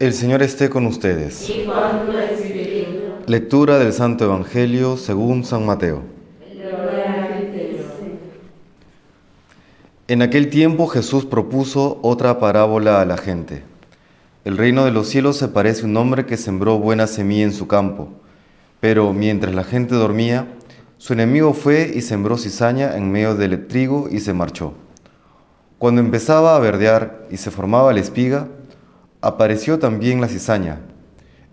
El Señor esté con ustedes. y con tu espíritu. Lectura del Santo Evangelio según San Mateo. Gloria a ti, Señor. En aquel tiempo Jesús propuso otra parábola a la gente. El reino de los cielos se parece a un hombre que sembró buena semilla en su campo, pero mientras la gente dormía, su enemigo fue y sembró cizaña en medio del trigo y se marchó. Cuando empezaba a verdear y se formaba la espiga, apareció también la cizaña.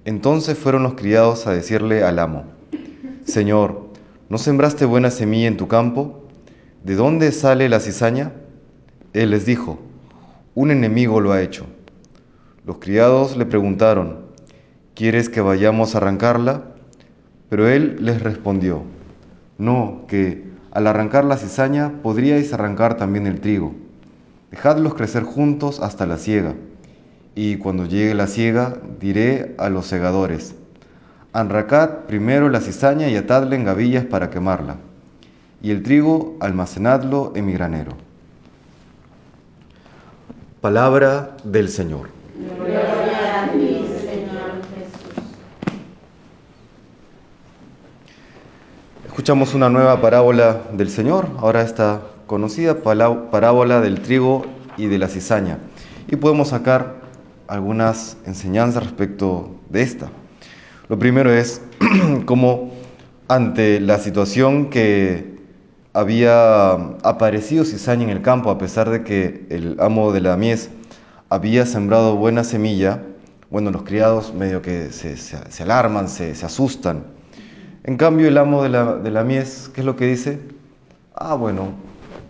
Entonces fueron los criados a decirle al amo, Señor, ¿no sembraste buena semilla en tu campo? ¿De dónde sale la cizaña? Él les dijo, un enemigo lo ha hecho. Los criados le preguntaron, ¿quieres que vayamos a arrancarla? Pero él les respondió, no, que al arrancar la cizaña podríais arrancar también el trigo. Dejadlos crecer juntos hasta la siega. Y cuando llegue la siega, diré a los segadores, arrancad primero la cizaña y atadla en gavillas para quemarla, y el trigo almacenadlo en mi granero. Palabra del Señor. Gloria a ti, Señor Jesús. Escuchamos una nueva parábola del Señor, ahora esta conocida parábola del trigo y de la cizaña. Y podemos sacar algunas enseñanzas respecto de esta. Lo primero es cómo ante la situación que había aparecido cizaña en el campo, a pesar de que el amo de la mies había sembrado buena semilla, bueno, los criados medio que se, se- se alarman, se, se asustan. En cambio, el amo de la, de la mies, ¿qué es lo que dice? Ah, bueno,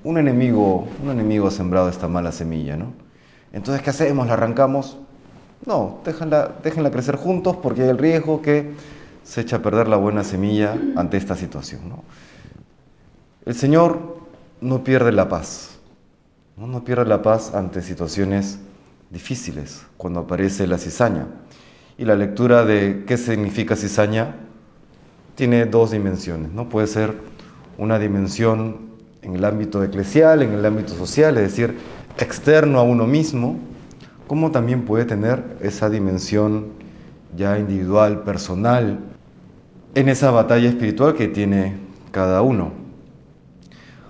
un enemigo, un enemigo ha sembrado esta mala semilla, ¿no? Entonces, ¿qué hacemos? ¿La arrancamos? No, déjenla, déjenla crecer juntos porque hay el riesgo que se echa a perder la buena semilla ante esta situación. El Señor no pierde la paz, ¿no? no pierde la paz ante situaciones difíciles, cuando aparece la cizaña. Y la lectura de qué significa cizaña tiene dos dimensiones, ¿no? Puede ser una dimensión en el ámbito eclesial, en el ámbito social, es decir, externo a uno mismo, como también puede tener esa dimensión ya individual, personal, en esa batalla espiritual que tiene cada uno.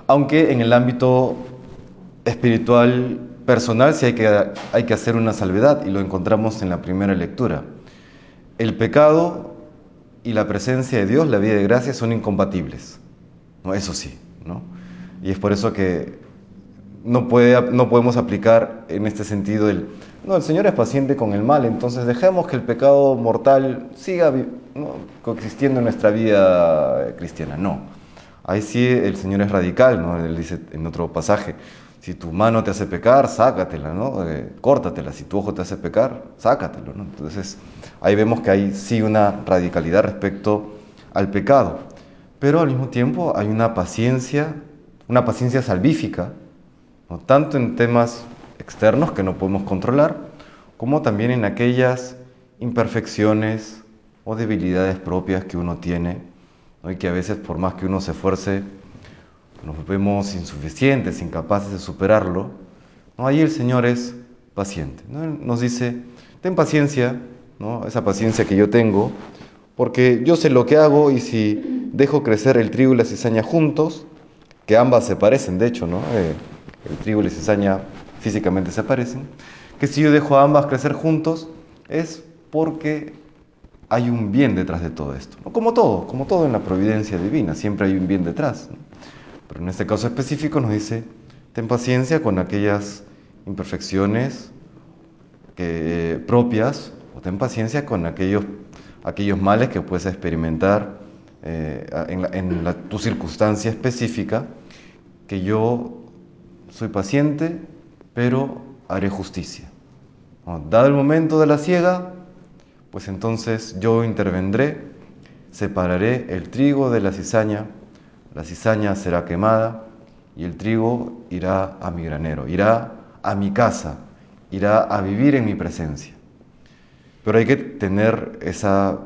Aunque en el ámbito espiritual personal sí hay que, hay que hacer una salvedad y lo encontramos en la primera lectura. El pecado y la presencia de Dios, la vida de gracia, son incompatibles. Eso sí. ¿no? Y es por eso que no, puede, no podemos aplicar en este sentido el, no, el Señor es paciente con el mal, entonces dejemos que el pecado mortal siga coexistiendo en nuestra vida cristiana. No. Ahí sí el Señor es radical, ¿no? Él dice en otro pasaje, si tu mano te hace pecar, sácatela, ¿no? Eh, córtatela. Si tu ojo te hace pecar, sácatelo, ¿no? Entonces, ahí vemos que hay sí una radicalidad respecto al pecado. Pero al mismo tiempo hay una paciencia, una paciencia salvífica, ¿no? tanto en temas externos que no podemos controlar, como también en aquellas imperfecciones o debilidades propias que uno tiene, ¿no? y que a veces por más que uno se esfuerce, nos vemos insuficientes, incapaces de superarlo, ¿no? ahí el Señor es paciente. ¿no? Nos dice, ten paciencia, ¿no? esa paciencia que yo tengo, porque yo sé lo que hago y si dejo crecer el trigo y la cizaña juntos, que ambas se parecen, de hecho, ¿no? Eh, el trigo y la cizaña físicamente se parecen, que si yo dejo a ambas crecer juntos es porque hay un bien detrás de todo esto. ¿no? Como todo, como todo en la providencia divina, siempre hay un bien detrás. Pero en este caso específico nos dice, ten paciencia con aquellas imperfecciones que, propias, o ten paciencia con aquellos, aquellos males que puedes experimentar eh, en, tu circunstancia específica, que yo soy paciente, pero haré justicia. Dado el momento de la siega, pues entonces yo intervendré, separaré el trigo de la cizaña, la cizaña será quemada y el trigo irá a mi granero, irá a mi casa, irá a vivir en mi presencia. Pero hay que tener esa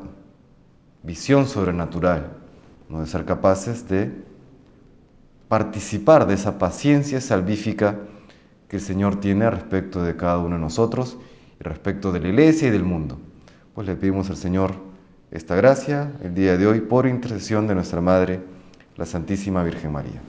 visión sobrenatural, ¿no? de ser capaces de participar de esa paciencia salvífica que el Señor tiene respecto de cada uno de nosotros respecto de la iglesia y del mundo. Pues le pedimos al Señor esta gracia el día de hoy por intercesión de nuestra Madre, la Santísima Virgen María.